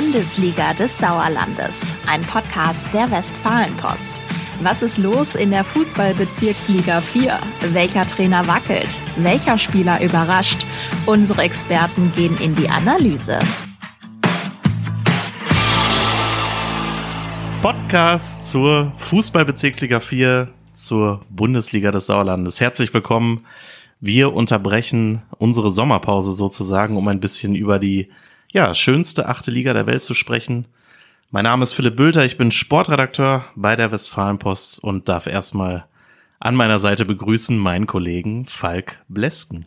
Bundesliga des Sauerlandes, ein Podcast der Westfalenpost. Was ist los in der Fußballbezirksliga 4? Welcher Trainer wackelt? Welcher Spieler überrascht? Unsere Experten gehen in die Analyse. Podcast zur Fußballbezirksliga 4, zur Bundesliga des Sauerlandes. Herzlich willkommen. Wir unterbrechen unsere Sommerpause sozusagen, um ein bisschen über die ja, schönste achte Liga der Welt zu sprechen. Mein Name ist Philipp Bülter, ich bin Sportredakteur bei der Westfalenpost und darf erstmal an meiner Seite begrüßen meinen Kollegen Falk Blesken.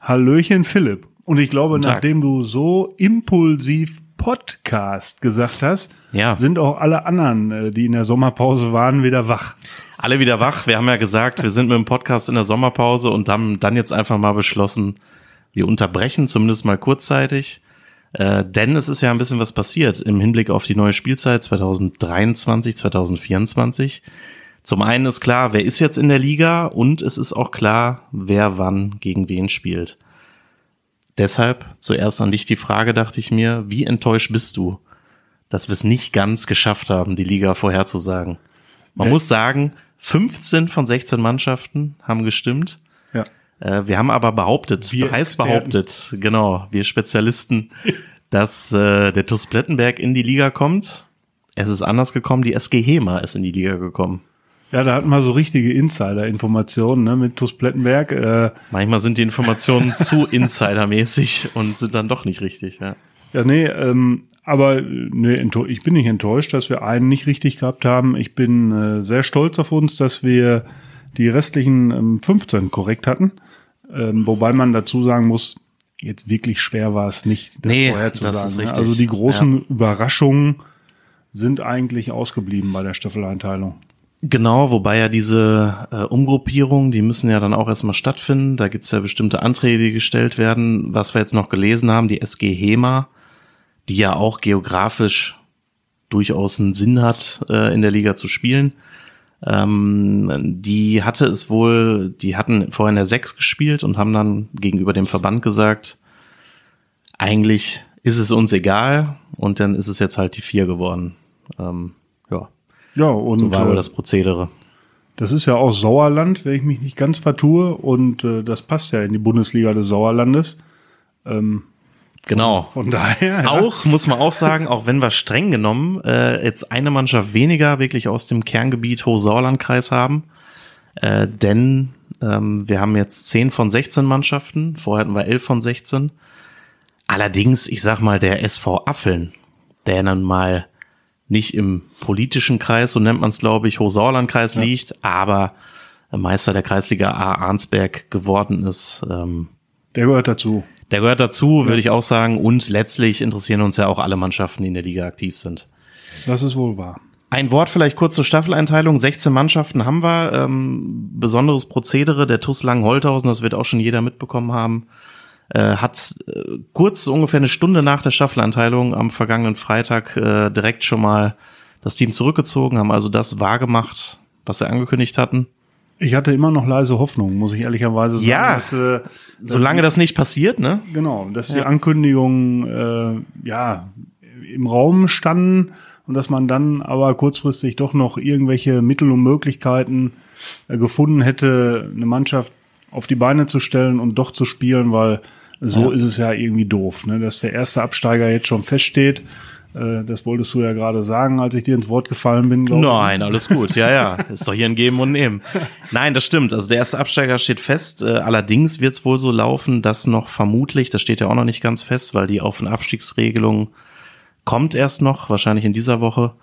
Hallöchen Philipp. Und ich glaube, nachdem du so impulsiv Podcast gesagt hast, ja. sind auch alle anderen, äh, die in der Sommerpause waren, wieder wach. Alle wieder wach. Wir haben ja gesagt, wir sind mit dem Podcast in der Sommerpause und haben dann jetzt einfach mal beschlossen, wir unterbrechen zumindest mal kurzzeitig äh, denn es ist ja ein bisschen was passiert im Hinblick auf die neue Spielzeit 2023, 2024. Zum einen ist klar, wer ist jetzt in der Liga und es ist auch klar, wer wann gegen wen spielt. Deshalb zuerst an dich die Frage, dachte ich mir, wie enttäuscht bist du, dass wir es nicht ganz geschafft haben, die Liga vorherzusagen? Man ja. muss sagen, 15 von 16 Mannschaften haben gestimmt. Äh, wir haben aber behauptet, wir heißt behauptet, genau, wir Spezialisten, dass äh, der TuS Plettenberg in die Liga kommt. Es ist anders gekommen, die SG Hema ist in die Liga gekommen. Ja, da hatten wir so richtige Insider-Informationen ne, mit TuS Plettenberg. Äh. Manchmal sind die Informationen zu insidermäßig und sind dann doch nicht richtig, ja. Ja, nee, ähm, aber nee, ich bin nicht enttäuscht, dass wir einen nicht richtig gehabt haben. Ich bin äh, sehr stolz auf uns, dass wir die restlichen ähm, 15 korrekt hatten. Ähm, wobei man dazu sagen muss, jetzt wirklich schwer war es nicht, das nee, vorherzusagen. Ne? Also die großen ja. Überraschungen sind eigentlich ausgeblieben bei der Staffeleinteilung. Genau, wobei ja diese äh, Umgruppierungen, die müssen ja dann auch erstmal stattfinden. Da gibt's ja bestimmte Anträge, die gestellt werden. Was wir jetzt noch gelesen haben, die SG HEMA, die ja auch geografisch durchaus einen Sinn hat, äh, in der Liga zu spielen, ähm, die hatte es wohl, die hatten vorher in der 6 gespielt und haben dann gegenüber dem Verband gesagt, eigentlich ist es uns egal und dann ist es jetzt halt die 4 geworden. Ähm, ja. Ja, und so war wohl äh, das Prozedere. Das ist ja auch Sauerland, wenn ich mich nicht ganz vertue, und äh, das passt ja in die Bundesliga des Sauerlandes. Ähm, Genau. Von, von daher. Ja. Auch, muss man auch sagen, auch wenn wir streng genommen äh, jetzt eine Mannschaft weniger wirklich aus dem Kerngebiet Hochsauerlandkreis haben. Äh, denn ähm, wir haben jetzt 10 von 16 Mannschaften, vorher hatten wir 11 von 16. Allerdings, ich sag mal, der SV Affeln, der dann mal nicht im politischen Kreis, so nennt man es, glaube ich, Hochsauerlandkreis ja. liegt, aber Meister der Kreisliga A Arnsberg geworden ist. Ähm, der gehört dazu. Der gehört dazu, würde ich auch sagen. Und letztlich interessieren uns ja auch alle Mannschaften, die in der Liga aktiv sind. Das ist wohl wahr. Ein Wort vielleicht kurz zur Staffeleinteilung. 16 Mannschaften haben wir. Ähm, besonderes Prozedere. Der TUS Langen-Holthausen, das wird auch schon jeder mitbekommen haben, äh, hat äh, kurz ungefähr eine Stunde nach der Staffeleinteilung am vergangenen Freitag äh, direkt schon mal das Team zurückgezogen, haben also das wahrgemacht, was sie angekündigt hatten. Ich hatte immer noch leise Hoffnung, muss ich ehrlicherweise sagen. Ja, dass, äh, solange das nicht passiert, ne? Genau, dass ja. die Ankündigungen äh, ja im Raum standen und dass man dann aber kurzfristig doch noch irgendwelche Mittel und Möglichkeiten äh, gefunden hätte, eine Mannschaft auf die Beine zu stellen und doch zu spielen, weil so ja. ist es ja irgendwie doof, ne? dass der erste Absteiger jetzt schon feststeht das wolltest du ja gerade sagen, als ich dir ins Wort gefallen bin, ich. Nein, alles gut. Ja, ja. Ist doch hier ein Geben und Nehmen. Nein, das stimmt. Also der erste Absteiger steht fest. Äh, allerdings wird es wohl so laufen, dass noch vermutlich, das steht ja auch noch nicht ganz fest, weil die Auf- und Abstiegsregelung kommt erst noch, wahrscheinlich in dieser Woche.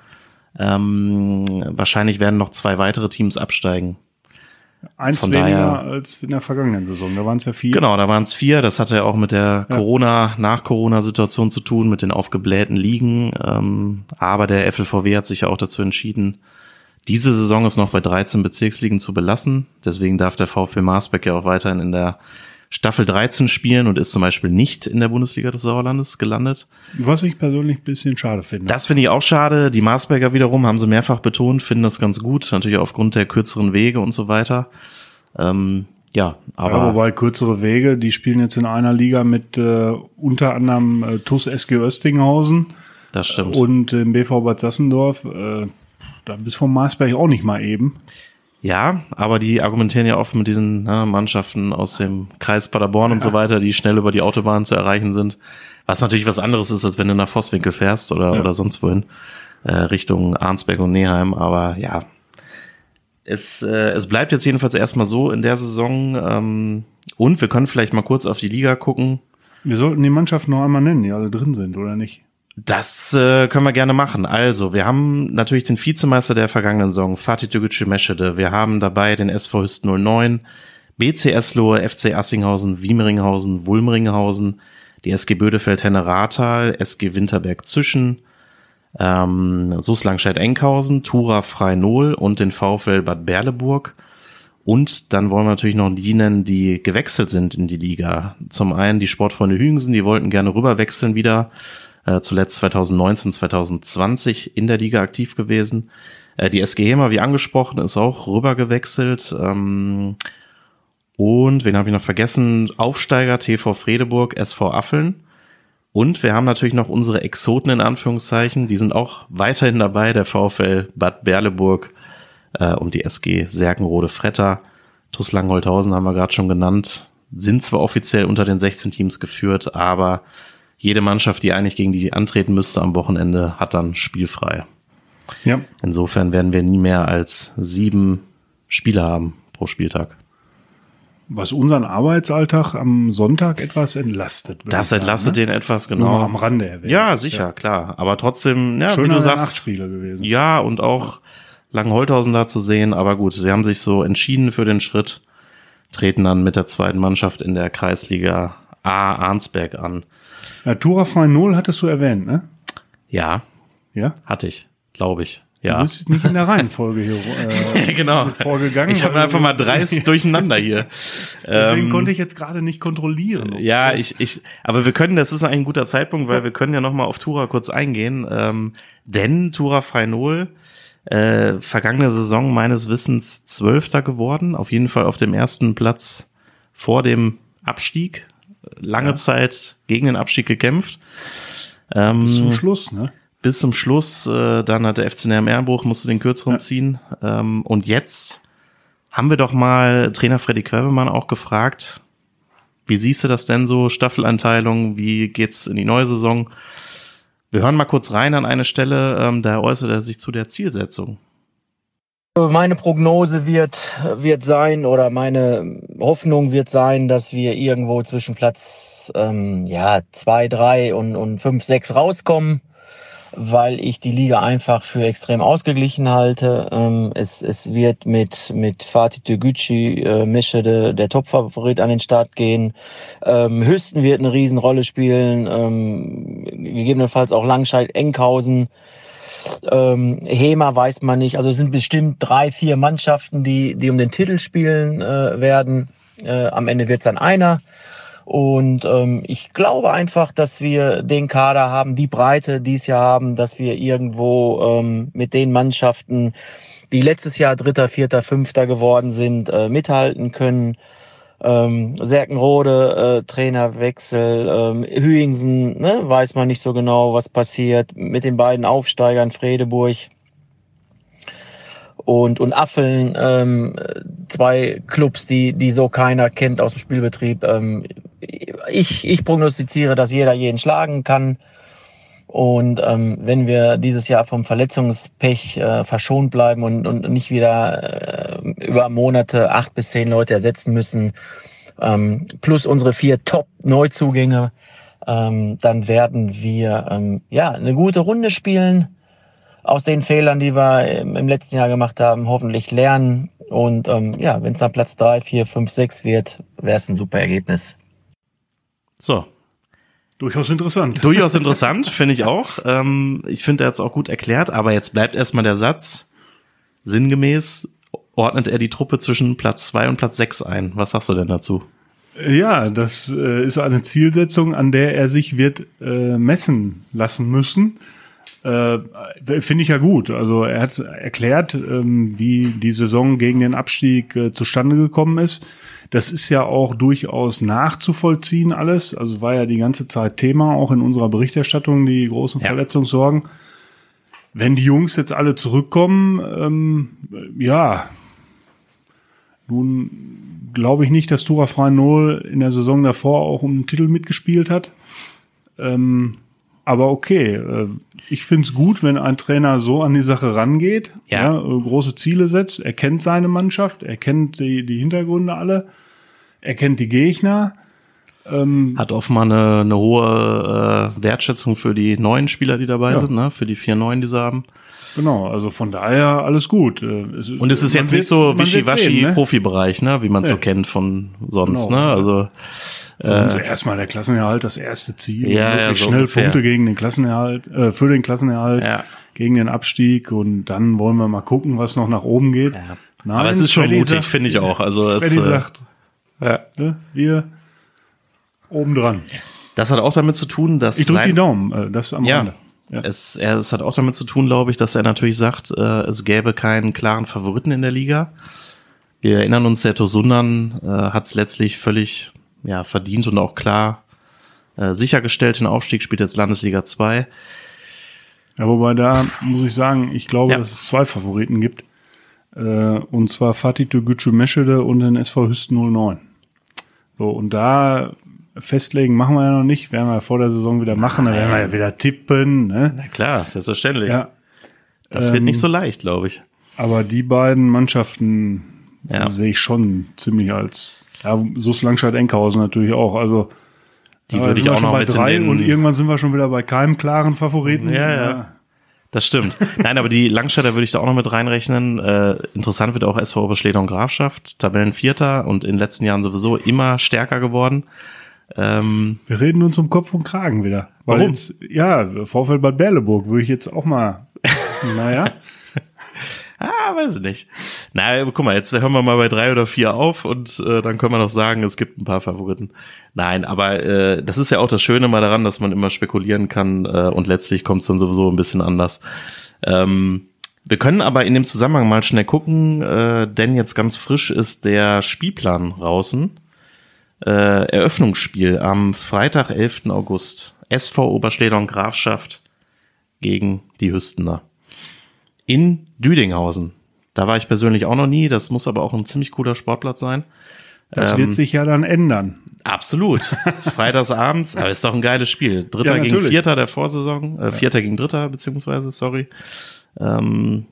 Ähm, wahrscheinlich werden noch zwei weitere Teams absteigen. Eins Von weniger daher, als in der vergangenen Saison. Da waren es ja vier. Genau, da waren es vier. Das hatte ja auch mit der ja. Corona, nach Corona-Situation zu tun, mit den aufgeblähten Ligen. Ähm, aber der FLVW hat sich ja auch dazu entschieden, diese Saison es noch bei 13 Bezirksligen zu belassen. Deswegen darf der VfL Marsbeck ja auch weiterhin in der Staffel 13 spielen und ist zum Beispiel nicht in der Bundesliga des Sauerlandes gelandet. Was ich persönlich ein bisschen schade finde. Das finde ich auch schade. Die Marsberger wiederum haben sie mehrfach betont, finden das ganz gut, natürlich aufgrund der kürzeren Wege und so weiter. Ähm, ja, aber. Ja, wobei kürzere Wege, die spielen jetzt in einer Liga mit äh, unter anderem äh, TUS SG Östinghausen. Das stimmt. Und im BV Bad Sassendorf, äh, da bis vom Marsberg auch nicht mal eben. Ja, aber die argumentieren ja oft mit diesen ne, Mannschaften aus dem Kreis Paderborn und so weiter, die schnell über die Autobahn zu erreichen sind. Was natürlich was anderes ist, als wenn du nach Vosswinkel fährst oder, Ja. oder sonst wohin, äh, Richtung Arnsberg und Neheim. Aber ja, es, äh, es bleibt jetzt jedenfalls erstmal so in der Saison. Ähm, und wir können vielleicht mal kurz auf die Liga gucken. Wir sollten die Mannschaften noch einmal nennen, die alle drin sind, oder nicht? Das äh, können wir gerne machen. Also, wir haben natürlich den Vizemeister der vergangenen Saison, Fatih Tegucci Meschede. Wir haben dabei den SV Hüst 09, BC Eslohe, FC Assinghausen, Wiemeringhausen, Wulmringhausen, die SG Bödefeld Henne Rathal, SG Winterberg Zischen, ähm, SUS Langscheid-Enkhausen, Tura Freinol und den VfL Bad Berleburg. Und dann wollen wir natürlich noch die nennen, die gewechselt sind in die Liga. Zum einen die Sportfreunde Hügensen, die wollten gerne rüberwechseln wieder. Äh, zuletzt 2019, 2020 in der Liga aktiv gewesen. Äh, die SG Hema, wie angesprochen, ist auch rübergewechselt. Ähm, und wen habe ich noch vergessen? Aufsteiger TV Fredeburg, SV Affeln. Und wir haben natürlich noch unsere Exoten in Anführungszeichen. Die sind auch weiterhin dabei. Der VfL Bad Berleburg äh, und die SG Serkenrode Fretter. TuS Langholthausen haben wir gerade schon genannt. Sind zwar offiziell unter den 16 Teams geführt, aber jede Mannschaft, die eigentlich gegen die antreten müsste am Wochenende, hat dann spielfrei. Ja. Insofern werden wir nie mehr als sieben Spieler haben pro Spieltag. Was unseren Arbeitsalltag am Sonntag etwas entlastet. Das sagen, entlastet ne? den etwas, Nur genau. am Rande erwähnt. Ja, sicher, klar. Aber trotzdem, ja, wie Schöner du sagst, gewesen. ja, und auch Langenholthausen da zu sehen. Aber gut, sie haben sich so entschieden für den Schritt, treten dann mit der zweiten Mannschaft in der Kreisliga A Arnsberg an. Ja, Tura Freien Null hattest du erwähnt, ne? Ja, Ja? hatte ich, glaube ich. Du Ja. bist nicht in der Reihenfolge hier äh, genau. vorgegangen. Ich habe einfach du- mal dreist durcheinander hier. Deswegen Ähm, konnte ich jetzt gerade nicht kontrollieren. Ja, ich, ich, aber wir können, das ist ein guter Zeitpunkt, weil wir können ja nochmal auf Tura kurz eingehen. Ähm, denn Tura Freinol, äh, vergangene Saison meines Wissens Zwölfter geworden, auf jeden Fall auf dem ersten Platz vor dem Abstieg. Lange Ja. Zeit gegen den Abstieg gekämpft. Ähm, bis zum Schluss, ne? bis zum Schluss, äh, dann hat der FC Näher Ehrenbruch, musste den kürzeren ziehen. Ähm, und jetzt haben wir doch mal Trainer Freddy Quebemann auch gefragt, wie siehst du das denn so, Staffeleinteilung, wie geht's in die neue Saison? Wir hören mal kurz rein an eine Stelle, ähm, da äußert er sich zu der Zielsetzung. Meine Prognose wird, wird sein oder meine Hoffnung wird sein, dass wir irgendwo zwischen Platz ähm, ja, zwei, drei und, und fünf, sechs rauskommen, weil ich die Liga einfach für extrem ausgeglichen halte. Ähm, es, es wird mit, mit Fatih Tegucci, äh, Meschede, der Topfavorit an den Start gehen. Ähm, Hüsten wird eine Riesenrolle spielen, ähm, gegebenenfalls auch Langscheid, Enkhausen. Ähm, Hema weiß man nicht. Also es sind bestimmt drei, vier Mannschaften, die, die um den Titel spielen äh, werden. Äh, am Ende wird es dann einer. Und ähm, ich glaube einfach, dass wir den Kader haben, die Breite dies Jahr haben, dass wir irgendwo ähm, mit den Mannschaften, die letztes Jahr Dritter, Vierter, Fünfter geworden sind, äh, mithalten können. Ähm, Serkenrode, äh, Trainerwechsel, ähm, Hüingsen, ne, weiß man nicht so genau, was passiert. Mit den beiden Aufsteigern Fredeburg und, und Affeln, ähm, zwei Clubs, die, die so keiner kennt aus dem Spielbetrieb. Ähm, ich, ich prognostiziere, dass jeder jeden schlagen kann. Und ähm, wenn wir dieses Jahr vom Verletzungspech äh, verschont bleiben und, und nicht wieder äh, über Monate acht bis zehn Leute ersetzen müssen, ähm, plus unsere vier Top-Neuzugänge, ähm, dann werden wir ähm, ja eine gute Runde spielen. Aus den Fehlern, die wir im, letzten Jahr gemacht haben, hoffentlich lernen. Und ähm, ja, wenn es dann Platz drei, vier, fünf, sechs wird, wäre es ein super Ergebnis. So, Durchaus interessant. durchaus interessant, finde ich auch. Ähm, ich finde, er hat es auch gut erklärt, aber jetzt bleibt erstmal der Satz. Sinngemäß ordnet er die Truppe zwischen Platz zwei und Platz sechs ein. Was sagst du denn dazu? Ja, das äh, ist eine Zielsetzung, an der er sich wird äh, messen lassen müssen. Äh, Finde ich ja gut. Also er hat erklärt, ähm, wie die Saison gegen den Abstieg äh, zustande gekommen ist. Das ist ja auch durchaus nachzuvollziehen alles. Also war ja die ganze Zeit Thema auch in unserer Berichterstattung, die großen Ja. Verletzungssorgen. Wenn die Jungs jetzt alle zurückkommen, ähm, ja, nun glaube ich nicht, dass Tura Freinol in der Saison davor auch um den Titel mitgespielt hat. Ähm, aber okay, äh, ich finde es gut, wenn ein Trainer so an die Sache rangeht, Ja. äh, große Ziele setzt, er kennt seine Mannschaft, er kennt die, die Hintergründe alle, er kennt die Gegner. Hat offenbar eine, eine hohe äh, Wertschätzung für die neuen Spieler, die dabei Ja. sind, ne? für die vier neuen, die sie haben. Genau, also von daher alles gut. Äh, Und es ist jetzt nicht so man wird wischiwaschi sehen, ne? Profibereich, ne? wie man es so Nee. kennt von sonst. Genau. Ne? Also uns erstmal der Klassenerhalt das erste Ziel. Ja, ja, so schnell ungefähr. Punkte gegen den Klassenerhalt, äh, für den Klassenerhalt, Ja. gegen den Abstieg und dann wollen wir mal gucken, was noch nach oben geht. Nein, aber es ist schon Freddy mutig, finde ich auch. Also es, Freddy äh, sagt, ja. ne, wir oben dran. Das hat auch damit zu tun, dass Ich drücke die Daumen, äh, das am Ja. Rande. Ja. Es, er, es hat auch damit zu tun, glaube ich, dass er natürlich sagt, äh, es gäbe keinen klaren Favoriten in der Liga. Wir erinnern uns, der Tosundan äh, hat es letztlich völlig ja, verdient und auch klar äh, sichergestellt. Den Aufstieg spielt jetzt Landesliga 2. Ja, wobei da muss ich sagen, ich glaube, Ja. dass es zwei Favoriten gibt. Äh, und zwar Fatih Türkgücü Meschede und den SV Hüsten 09. So, und da festlegen machen wir ja noch nicht, werden wir ja vor der Saison wieder machen, da werden wir ja wieder tippen. Ne? Na klar, selbstverständlich. Ja, das ähm, wird nicht so leicht, glaube ich. aber die beiden Mannschaften Ja. sehe ich schon ziemlich als, ja, so Langscheid-Enkhausen natürlich auch. Also, Die würde ich wir auch schon noch bei mit drei und irgendwann sind wir schon wieder bei keinem klaren Favoriten. Ja, ja. Das stimmt. Nein, aber die Langstädter würde ich da auch noch mit reinrechnen. Äh, interessant wird auch SV Oberschleder und Grafschaft, Tabellenvierter und in den letzten Jahren sowieso immer stärker geworden. Ähm, Wir reden uns um Kopf und Kragen wieder. Weil Warum? Jetzt, ja, Vorfeld Bad Berleburg würde ich jetzt auch mal, naja, ah, weiß ich nicht. Na, guck mal, jetzt hören wir mal bei drei oder vier auf und äh, dann können wir noch sagen, es gibt ein paar Favoriten. Nein, aber äh, das ist ja auch das Schöne mal daran, dass man immer spekulieren kann äh, und letztlich kommt es dann sowieso ein bisschen anders. Ähm, wir können aber in dem Zusammenhang mal schnell gucken, äh, denn jetzt ganz frisch ist der Spielplan draußen. Äh, Eröffnungsspiel am Freitag, 11. August. SV Oberstedter und Grafschaft gegen die Hüstener. In Düdinghausen. Da war ich persönlich auch noch nie. Das muss aber auch ein ziemlich cooler Sportplatz sein. das Ähm, wird sich ja dann ändern. Absolut. Freitagsabends, aber ist doch ein geiles Spiel. Dritter Ja, gegen. Vierter der Vorsaison, äh, Vierter gegen Dritter, beziehungsweise, sorry. Ähm,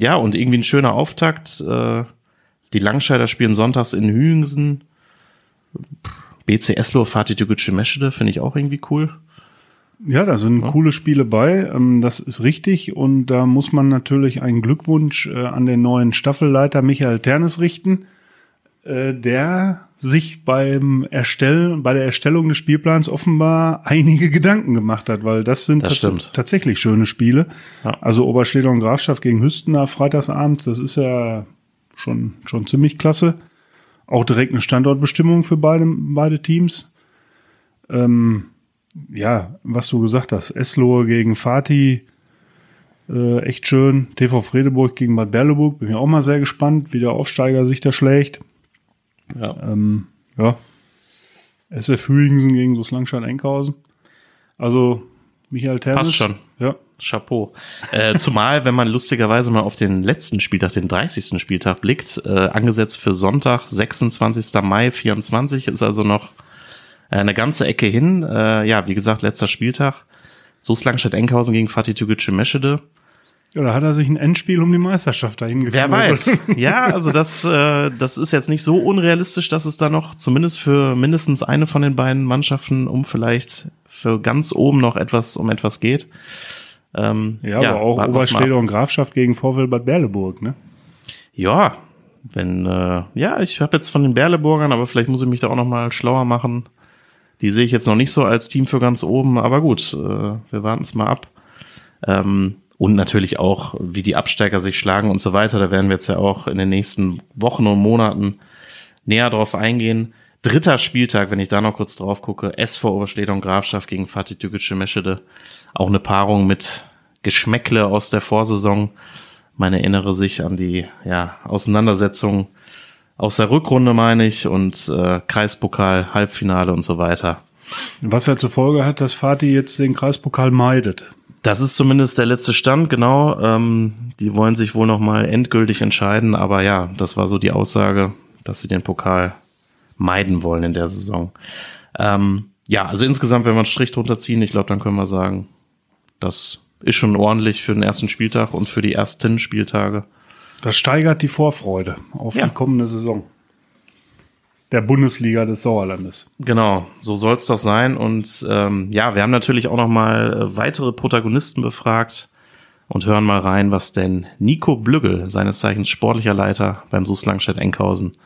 ja, und irgendwie ein schöner Auftakt. Äh, die Langscheider spielen sonntags in Hüingsen. BC Eslo, Fatih Tügücü Meschede, finde ich auch irgendwie cool. Ja, da sind coole Spiele bei, ähm, das ist richtig und da muss man natürlich einen Glückwunsch äh, an den neuen Staffelleiter Michael Ternes richten, äh, der sich beim Erstellen, bei der Erstellung des Spielplans offenbar einige Gedanken gemacht hat, weil das sind Das tats tatsächlich schöne Spiele. Ja. Also Oberstedter und Grafschaft gegen Hüstener freitagsabends, das ist ja schon, schon ziemlich klasse. Auch direkt eine Standortbestimmung für beide, beide Teams. Ähm, ja, was du gesagt hast, Eslohe gegen Fatih, äh, echt schön. TV Fredeburg gegen Bad Berleburg, bin ich auch mal sehr gespannt, wie der Aufsteiger sich da schlägt. Ja. Ähm, ja. SF Hüingsen gegen Soslangstein-Enkhausen. Also, Michael Termes. Passt schon. Ja. Chapeau. Äh, zumal, wenn man lustigerweise mal auf den letzten Spieltag, den 30. Spieltag blickt, äh, angesetzt für Sonntag, 26. Mai 24, ist also noch äh, eine ganze Ecke hin. Äh, ja, wie gesagt, letzter Spieltag. Soest-Langstadt-Enkhausen gegen Fatih Tügücü Meschede. Ja, da hat er sich ein Endspiel um die Meisterschaft dahin Wer weiß. Ja, also das, äh, das ist jetzt nicht so unrealistisch, dass es da noch zumindest für mindestens eine von den beiden Mannschaften um vielleicht für ganz oben noch etwas um etwas geht. Ähm, Ja, aber auch. Oberstedter und Grafschaft gegen VfL Bad Berleburg, ne? Ja, wenn, äh, ja, ich habe jetzt von den Berleburgern, aber vielleicht muss ich mich da auch noch mal schlauer machen. Die sehe ich jetzt noch nicht so als Team für ganz oben, aber gut, äh, wir warten es mal ab. Ähm, und natürlich auch, wie die Absteiger sich schlagen und so weiter. Da werden wir jetzt ja auch in den nächsten Wochen und Monaten näher drauf eingehen. Dritter Spieltag, wenn ich da noch kurz drauf gucke, SV Oberstedter und Grafschaft gegen Fatih Tügücü Meschede. Auch eine Paarung mit Geschmäckle aus der Vorsaison. Man erinnere sich an die ja, Auseinandersetzung aus der Rückrunde meine ich und äh, Kreispokal, Halbfinale und so weiter. Was ja zur Folge hat, dass Fatih jetzt den Kreispokal meidet. Das ist zumindest der letzte Stand, genau. Ähm, die wollen sich wohl noch mal endgültig entscheiden, aber ja, das war so die Aussage, dass sie den Pokal meiden wollen in der Saison. Ähm, ja, also insgesamt, wenn wir einen Strich drunter ziehen, ich glaube, dann können wir sagen, das ist schon ordentlich für den ersten Spieltag und für die ersten Spieltage. Das steigert die Vorfreude auf Ja. die kommende Saison. Der Bundesliga des Sauerlandes. Genau, so soll es doch sein. Und ähm, ja, wir haben natürlich auch noch mal äh, weitere Protagonisten befragt und hören mal rein, was denn Nico Blüggel, seines Zeichens sportlicher Leiter beim SUS Langstedt Enkhausen,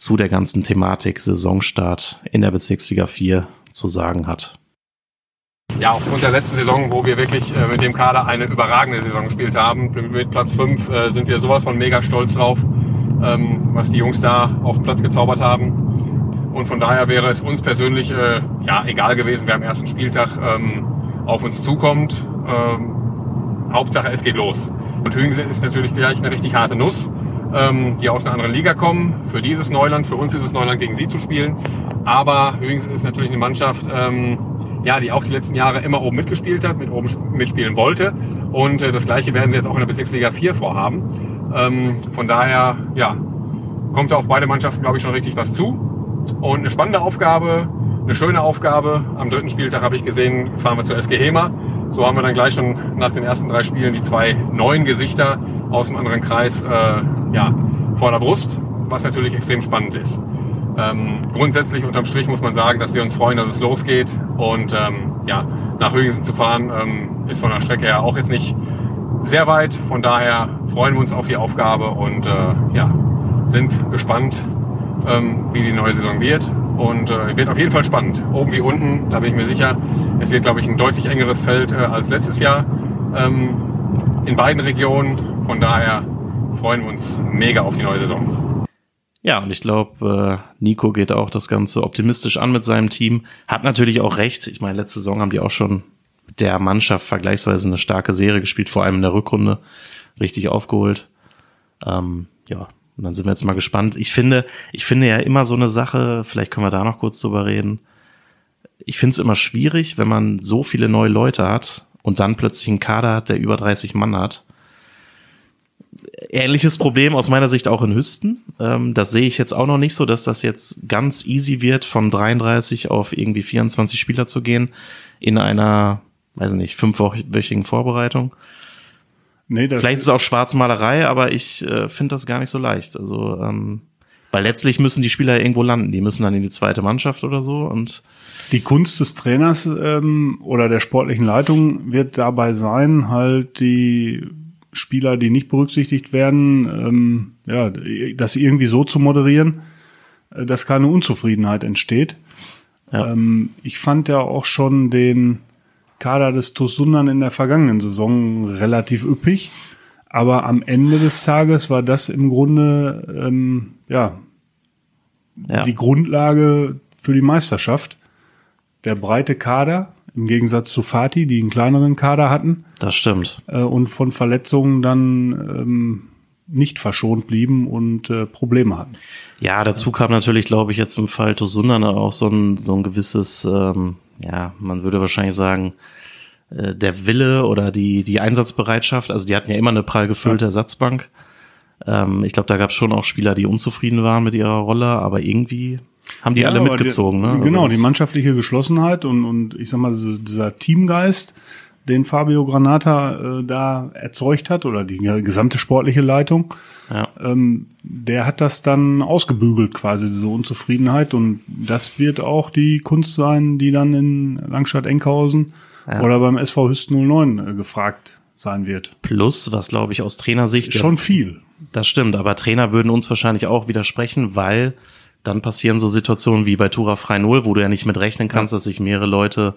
zu der ganzen Thematik Saisonstart in der Bezirksliga 4 zu sagen hat. ja, aufgrund der letzten Saison, wo wir wirklich äh, mit dem Kader eine überragende Saison gespielt haben, mit, Platz 5 äh, sind wir sowas von mega stolz drauf, ähm, was die Jungs da auf den Platz gezaubert haben. Und von daher wäre es uns persönlich äh, ja, egal gewesen, wer am ersten Spieltag ähm, auf uns zukommt. Ähm, Hauptsache, es geht los. Und Hüingse ist natürlich gleich eine richtig harte Nuss, ähm, die aus einer anderen Liga kommen. Für dieses Neuland, für uns ist es Neuland, gegen sie zu spielen. Aber Hüingse ist natürlich eine Mannschaft, ähm, ja, die auch die letzten Jahre immer oben mitgespielt hat, mit oben sp- mitspielen wollte. Und äh, das Gleiche werden sie jetzt auch in der Bezirksliga 4 vorhaben. Ähm, von daher, ja, kommt da auf beide Mannschaften, glaube ich, schon richtig was zu. Und eine spannende Aufgabe, eine schöne Aufgabe. Am dritten Spieltag habe ich gesehen, fahren wir zur SG Hema. So haben wir dann gleich schon nach den ersten drei Spielen die zwei neuen Gesichter aus dem anderen Kreis äh, ja, vor der Brust, was natürlich extrem spannend ist. Ähm, grundsätzlich unterm Strich muss man sagen, dass wir uns freuen, dass es losgeht. Und ähm, ja, nach Hügensen zu fahren, ähm, ist von der Strecke her auch jetzt nicht sehr weit. Von daher freuen wir uns auf die Aufgabe und äh, ja, sind gespannt, ähm, wie die neue Saison wird. Und äh, wird auf jeden Fall spannend. Oben wie unten, da bin ich mir sicher. Es wird, glaube ich, ein deutlich engeres Feld äh, als letztes Jahr ähm, in beiden Regionen. Von daher freuen wir uns mega auf die neue Saison. Ja, und ich glaube, äh, Nico geht auch das Ganze optimistisch an mit seinem Team. Hat natürlich auch recht. Ich meine, letzte Saison haben die auch schon mit der Mannschaft vergleichsweise eine starke Serie gespielt, vor allem in der Rückrunde richtig aufgeholt. Ähm, ja, und dann sind wir jetzt mal gespannt. Ich finde, ich finde ja immer so eine Sache, vielleicht können wir da noch kurz drüber reden. Ich finde es immer schwierig, wenn man so viele neue Leute hat und dann plötzlich einen Kader hat, der über 30 Mann hat ähnliches Problem aus meiner Sicht auch in Hüsten. Ähm, das sehe ich jetzt auch noch nicht so, dass das jetzt ganz easy wird, von 33 auf irgendwie 24 Spieler zu gehen in einer, weiß ich nicht, fünfwöchigen Vorbereitung. Nee, das Vielleicht ist es auch Schwarzmalerei, aber ich äh, finde das gar nicht so leicht. Also, ähm, weil letztlich müssen die Spieler irgendwo landen. Die müssen dann in die zweite Mannschaft oder so und Die Kunst des Trainers ähm, oder der sportlichen Leitung wird dabei sein, halt die Spieler, die nicht berücksichtigt werden, ähm, ja, das irgendwie so zu moderieren, äh, dass keine Unzufriedenheit entsteht. Ja. Ähm, ich fand ja auch schon den Kader des TuS Sundern in der vergangenen Saison relativ üppig. Aber am Ende des Tages war das im Grunde ähm, ja, ja. die Grundlage für die Meisterschaft. Der breite Kader, im Gegensatz zu Fatih, die einen kleineren Kader hatten das stimmt. äh, und von Verletzungen dann ähm, nicht verschont blieben und äh, Probleme hatten. Ja, dazu kam natürlich, glaube ich, jetzt im Fall Tosundan auch so ein, so ein gewisses, ähm, ja, man würde wahrscheinlich sagen, äh, der Wille oder die, die Einsatzbereitschaft. Also die hatten ja immer eine prall gefüllte Ersatzbank. Ähm, ich glaube, da gab es schon auch Spieler, die unzufrieden waren mit ihrer Rolle, aber irgendwie haben die alle aber mitgezogen. Die, ne? Also Genau, das- die mannschaftliche Geschlossenheit und, und ich sag mal, diese- dieser Teamgeist, den Fabio Granata äh, da erzeugt hat oder die gesamte sportliche Leitung, Ja. ähm, der hat das dann ausgebügelt quasi, diese Unzufriedenheit. Und das wird auch die Kunst sein, die dann in Langstadt-Enkhausen Ja. oder beim SV Hüsten 09 äh, gefragt sein wird. Plus, was glaube ich aus Trainersicht Ist schon viel. Das stimmt, aber Trainer würden uns wahrscheinlich auch widersprechen, weil dann passieren so Situationen wie bei Tura Frei Null, wo du ja nicht mit rechnen kannst, dass sich mehrere Leute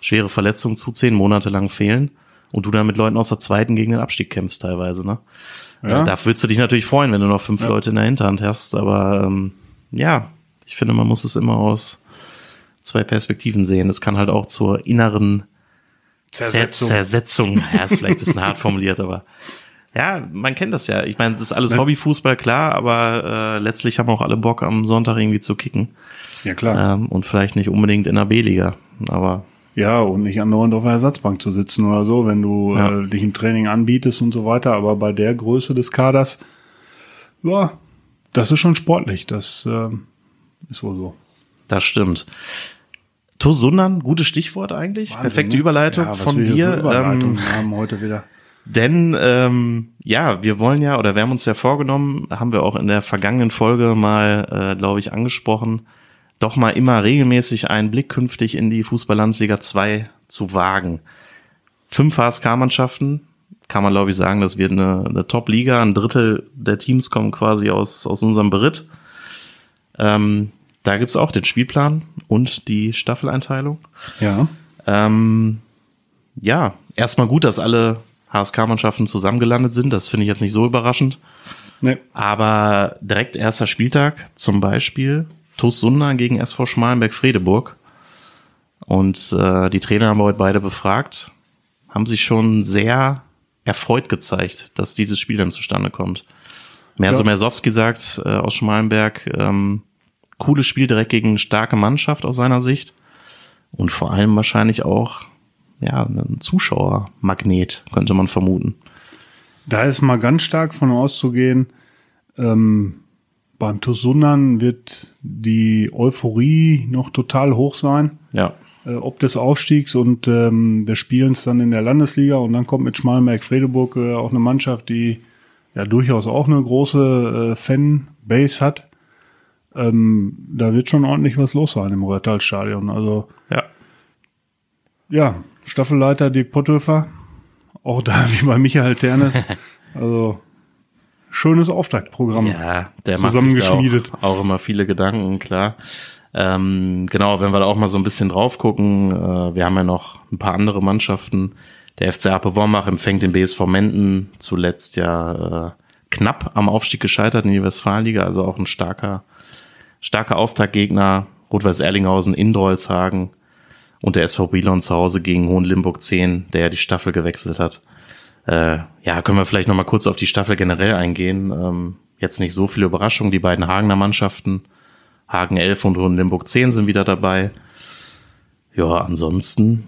schwere Verletzungen zuziehen, monatelang fehlen und du dann mit Leuten aus der zweiten gegen den Abstieg kämpfst teilweise, ne? Ja. Äh, Da würdest du dich natürlich freuen, wenn du noch fünf Ja. Leute in der Hinterhand hast, aber ähm, ja, ich finde, man muss es immer aus zwei Perspektiven sehen. Es kann halt auch zur inneren Zersetzung. Zersetzung, ja, ist vielleicht ein bisschen hart formuliert, aber Ja, man kennt das ja. Ich meine, es ist alles Hobbyfußball, klar, aber äh, letztlich haben auch alle Bock, am Sonntag irgendwie zu kicken. Ja, klar. Ähm, und vielleicht nicht unbedingt in der B-Liga. Aber Ja, und nicht andauernd auf der Ersatzbank zu sitzen oder so, wenn du Ja. äh, dich im Training anbietest und so weiter. Aber bei der Größe des Kaders, ja, das ist schon sportlich. Das ähm, ist wohl so. das stimmt. Tosundan, gutes Stichwort eigentlich. Perfekte ne? Überleitung Ja, von dir. für Überleitungen Ähm, haben heute wieder. Denn ähm, ja, wir wollen ja, oder wir haben uns ja vorgenommen, haben wir auch in der vergangenen Folge mal, äh, glaube ich, angesprochen, doch mal immer regelmäßig einen Blick künftig in die Fußballlandsliga 2 zu wagen. Fünf HSK-Mannschaften, kann man glaube ich sagen, das wird eine, eine Top-Liga. Ein Drittel der Teams kommen quasi aus, aus unserem Beritt. Ähm, da gibt's auch den Spielplan und die Staffeleinteilung. Ja. Ähm, ja, erstmal gut, dass alle HSK-Mannschaften zusammengelandet sind. Das finde ich jetzt nicht so überraschend. Nee. Aber direkt erster Spieltag, zum Beispiel TuS Sunda gegen SV Schmalenberg-Fredeburg. Und äh, die Trainer haben wir heute beide befragt, haben sich schon sehr erfreut gezeigt, dass dieses Spiel dann zustande kommt. Merso Ja. Mersowski sagt äh, aus Schmalenberg, ähm, cooles Spiel direkt gegen starke Mannschaft aus seiner Sicht. Und vor allem wahrscheinlich auch ja, ein Zuschauermagnet, könnte man vermuten. Da ist mal ganz stark von auszugehen, ähm, beim TuS Sundern wird die Euphorie noch total hoch sein. Ja, äh, ob des Aufstiegs und ähm, des Spielens dann in der Landesliga. Und dann kommt mit Schmalenberg-Fredeburg äh, auch eine Mannschaft, die ja durchaus auch eine große äh, Fanbase hat. Ähm, da wird schon ordentlich was los sein im Röhrtal-Stadion. Also ja. ja, Staffelleiter Dirk Potthöfer, auch da wie bei Michael Ternes. Also schönes Auftaktprogramm. Ja, der macht sich Zusammengeschmiedet. auch, auch immer viele Gedanken, klar. Ähm, genau, wenn wir da auch mal so ein bisschen drauf gucken, äh, wir haben ja noch ein paar andere Mannschaften. Der FC Ape Wormach empfängt den BSV Menden, zuletzt ja äh, knapp am Aufstieg gescheitert in die Westfalenliga, also auch ein starker, starker Auftaktgegner. Rot-Weiß Erlinghausen in Drolshagen und der SV Brilon zu Hause gegen Hohenlimburg 10, der ja die Staffel gewechselt hat. Äh, ja, können wir vielleicht noch mal kurz auf die Staffel generell eingehen. Ähm, jetzt nicht so viele Überraschungen. Die beiden Hagener Mannschaften, Hagen 11 und Hohenlimburg 10 sind wieder dabei. Ja, ansonsten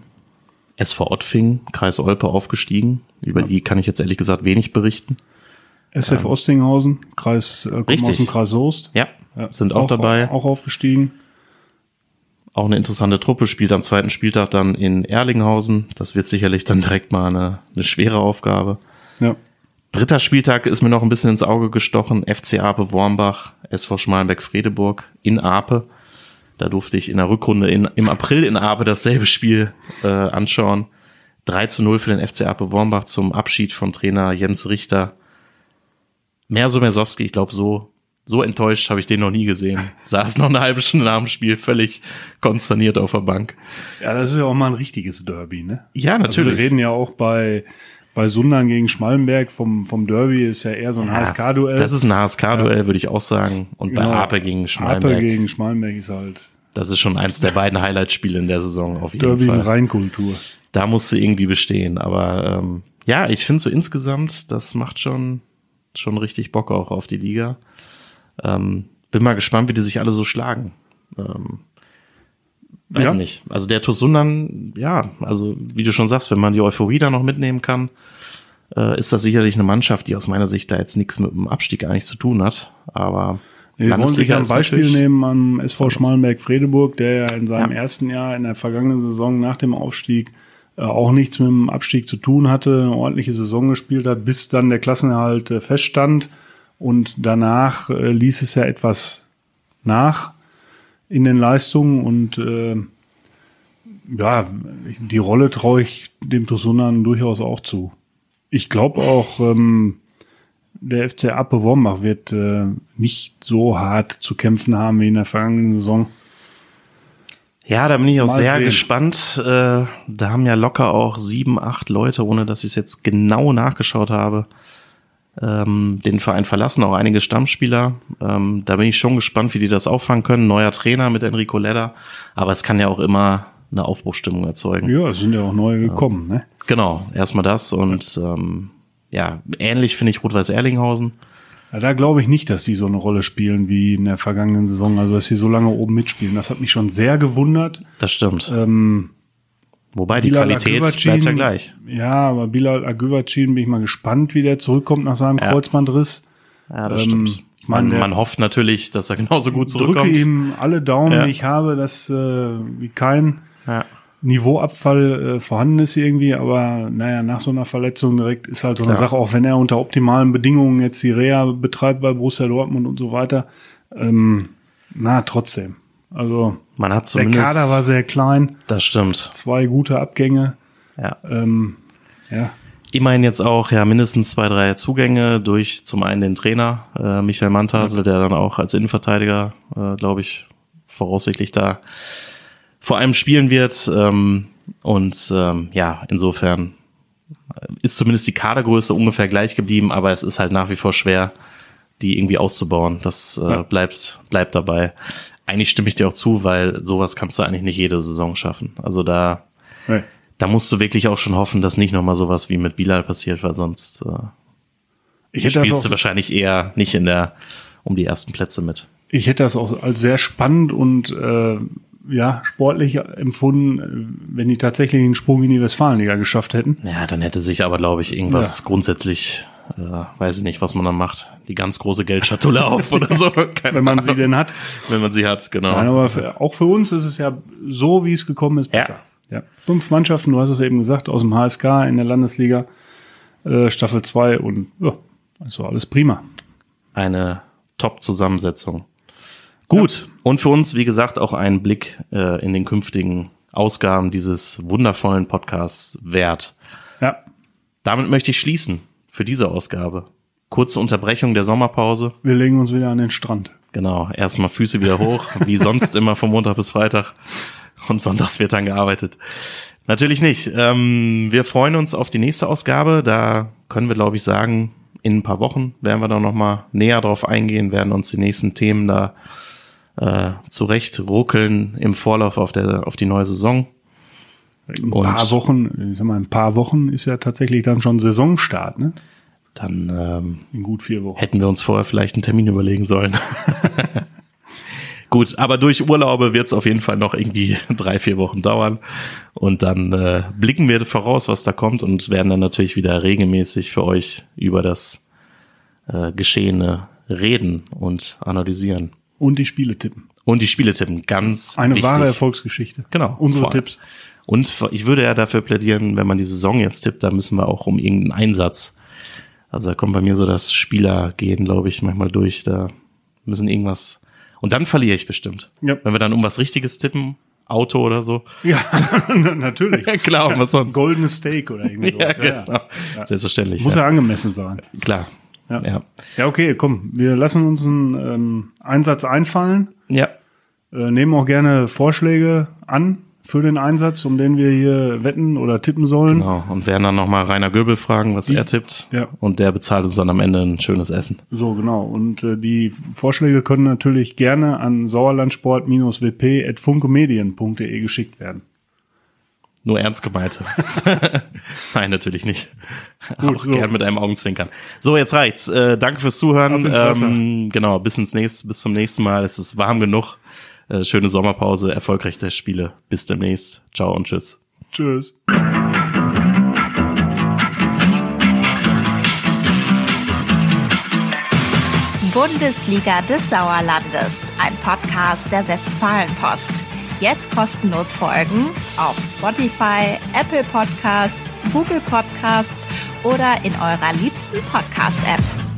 SV Ottfing, Kreis Olpe aufgestiegen. Über die kann ich jetzt ehrlich gesagt wenig berichten. SF Ostinghausen, Kreis, äh, Richtig. Kreis Soest. Ja, sind auch, dabei. Auch aufgestiegen. Auch eine interessante Truppe, spielt am zweiten Spieltag dann in Erlinghausen. Das wird sicherlich dann direkt mal eine, eine schwere Aufgabe. Ja. Dritter Spieltag ist mir noch ein bisschen ins Auge gestochen. FC Ape Wormbach, SV Schmalenberg-Fredeburg in Ape. Da durfte ich in der Rückrunde in, im April in Ape dasselbe Spiel äh, anschauen. 3 zu 0 für den FC Ape Wormbach zum Abschied von Trainer Jens Richter. Merso Mersowski, ich glaube, so, so enttäuscht habe ich den noch nie gesehen. Saß noch eine halbe Stunde nach dem Spiel völlig konsterniert auf der Bank. Ja, das ist ja auch mal ein richtiges Derby, ne? Ja, Also natürlich. wir reden ja auch bei, bei Sundern gegen Schmallenberg vom, vom Derby ist ja eher so ein HSK-Duell. Das ist ein HSK-Duell, würde ich auch sagen. Und bei Genau. Ape gegen Schmalenberg. Ape gegen Schmallenberg ist halt Das ist schon eins der beiden Highlight-Spiele in der Saison auf jeden Derby in Fall. Rheinkultur. Da musst du irgendwie bestehen. Aber ähm, ja, ich finde so insgesamt, das macht schon, schon richtig Bock auch auf die Liga. Ähm, bin mal gespannt, wie die sich alle so schlagen. Ähm, weiß Ja. nicht. Also der Tosundan, ja, also wie du schon sagst, wenn man die Euphorie da noch mitnehmen kann, äh, ist das sicherlich eine Mannschaft, die aus meiner Sicht da jetzt nichts mit dem Abstieg eigentlich zu tun hat. Aber Wir wollen sich Landesliga ein Beispiel nehmen am SV Schmallenberg-Fredeburg, der ja in seinem Ja. ersten Jahr in der vergangenen Saison nach dem Aufstieg äh, auch nichts mit dem Abstieg zu tun hatte, eine ordentliche Saison gespielt hat, bis dann der Klassenerhalt äh, feststand. Und danach äh, ließ es ja etwas nach in den Leistungen und äh, ja, die Rolle traue ich dem Tosunan durchaus auch zu. Ich glaube auch, ähm, der FC Ape Wormbach wird äh, nicht so hart zu kämpfen haben wie in der vergangenen Saison. Ja, da bin ich auch Mal sehr sehen. gespannt. Äh, da haben ja locker auch sieben, acht Leute, ohne dass ich es jetzt genau nachgeschaut habe, ähm, den Verein verlassen, auch einige Stammspieler. Ähm, da bin ich schon gespannt, wie die das auffangen können. Neuer Trainer mit Enrico Ledder. Aber es kann ja auch immer eine Aufbruchstimmung erzeugen. Ja, es sind ja auch neue gekommen. Ne? Genau, erstmal das und ähm, ja, ähnlich finde ich Rot-Weiß Erlinghausen. Ja, da glaube ich nicht, dass sie so eine Rolle spielen wie in der vergangenen Saison, also dass sie so lange oben mitspielen. Das hat mich schon sehr gewundert. Das stimmt. Ähm, Wobei die Bilal Qualität Agüvacin- bleibt ja gleich. Ja, aber Bilal Agüvacin bin ich mal gespannt, wie der zurückkommt nach seinem Ja. Kreuzbandriss. Ja, das Ähm, stimmt. ich Man, der- man hofft natürlich, dass er genauso gut Drücke zurückkommt. ihm alle Daumen, Ja. die ich habe, dass äh, wie kein Ja. Niveauabfall äh, vorhanden ist irgendwie, aber naja, nach so einer Verletzung direkt ist halt so eine Klar. Sache, auch wenn er unter optimalen Bedingungen jetzt die Reha betreibt bei Borussia Dortmund und so weiter. Ähm, na, trotzdem. Also Man hat der zumindest. Kader war sehr klein, das stimmt. zwei gute Abgänge. Ja. Ähm, ja, Immerhin jetzt auch ja mindestens zwei, drei Zugänge durch zum einen den Trainer äh, Michael Mantasel, der dann auch als Innenverteidiger, äh, glaube ich, voraussichtlich da vor allem spielen wird. Ähm, und ähm, ja, insofern ist zumindest die Kadergröße ungefähr gleich geblieben, aber es ist halt nach wie vor schwer, die irgendwie auszubauen. Das äh, Ja. bleibt, bleibt dabei. Eigentlich stimme ich dir auch zu, weil sowas kannst du eigentlich nicht jede Saison schaffen. Also da, nee. da musst du wirklich auch schon hoffen, dass nicht nochmal sowas wie mit Bilal passiert, weil sonst äh, ich hätte das spielst du wahrscheinlich eher nicht in der um die ersten Plätze mit. ich hätte das auch als sehr spannend und äh, ja, sportlich empfunden, wenn die tatsächlich einen Sprung in die Westfalenliga geschafft hätten. Ja, dann hätte sich aber, glaube ich, irgendwas Ja. grundsätzlich, äh, weiß ich nicht, was man dann macht, die ganz große Geldschatulle auf oder so. Keine Wenn man sie Ahnung. denn hat. wenn man sie hat, genau. Nein, aber für, auch für uns ist es ja so, wie es gekommen ist, Ja. besser. Ja. Fünf Mannschaften, du hast es eben gesagt, aus dem HSK in der Landesliga, äh, Staffel 2 und ja, das war alles prima. eine Top-Zusammensetzung. Gut. Und für uns, wie gesagt, auch ein Blick äh, in den künftigen Ausgaben dieses wundervollen Podcasts wert. Ja, Damit möchte ich schließen für diese Ausgabe. Kurze Unterbrechung der Sommerpause. wir legen uns wieder an den Strand. Genau, erstmal Füße wieder hoch, wie sonst immer von Montag bis Freitag. Und sonntags wird dann gearbeitet. Natürlich nicht. Ähm, wir freuen uns auf die nächste Ausgabe. Da können wir, glaube ich, sagen, in ein paar Wochen werden wir da nochmal näher drauf eingehen, werden uns die nächsten Themen da äh, zurecht ruckeln im Vorlauf auf, der, auf die neue Saison. In ein Und- paar Wochen, ich sag mal, in ein paar Wochen ist ja tatsächlich dann schon Saisonstart, ne? Dann ähm, In gut vier Wochen. hätten wir uns vorher vielleicht einen Termin überlegen sollen. Gut, aber durch Urlaube wird es auf jeden Fall noch irgendwie drei, vier Wochen dauern. Und dann äh, blicken wir voraus, was da kommt und werden dann natürlich wieder regelmäßig für euch über das äh, Geschehene reden und analysieren. Und die Spiele tippen. Und die Spiele tippen, ganz Eine wichtig. wahre Erfolgsgeschichte. Genau. Unsere. Tipps. Und ich würde ja dafür plädieren, wenn man die Saison jetzt tippt, da müssen wir auch um irgendeinen Einsatz. Also da kommt bei mir so das Spielergehen, glaube ich, manchmal durch. Da müssen irgendwas. Und dann verliere ich bestimmt. Ja. Wenn wir dann um was Richtiges tippen, Auto oder so. Ja, natürlich. Ja, klar, was sonst? Goldenes Steak oder irgendwie Ja, sowas. Ja, genau. ja. Selbstverständlich. Muss ja. ja angemessen sein. Klar. Ja. Ja. Ja, okay, komm. Wir lassen uns einen ähm, Einsatz einfallen. Ja. Äh, nehmen auch gerne Vorschläge an für den Einsatz, um den wir hier wetten oder tippen sollen. Genau. Und werden dann nochmal Rainer Göbel fragen, was er tippt. Ja. Und der bezahlt uns dann am Ende ein schönes Essen. So, genau. Und äh, die Vorschläge können natürlich gerne an sauerlandsport-wp.funkemedien.de geschickt werden. Nur ernst gemeinte. Nein, natürlich nicht. Gut, Auch so. gern mit einem Augenzwinkern. So, jetzt reicht's. Äh, danke fürs Zuhören. Ähm, genau, bis ins nächste, bis zum nächsten Mal. Es ist warm genug. Äh, schöne Sommerpause, erfolgreiche Testspiele. Bis demnächst. Ciao und tschüss. Tschüss. Bundesliga des Sauerlandes, ein Podcast der Westfalenpost. Jetzt kostenlos folgen auf Spotify, Apple Podcasts, Google Podcasts oder in eurer liebsten Podcast-App.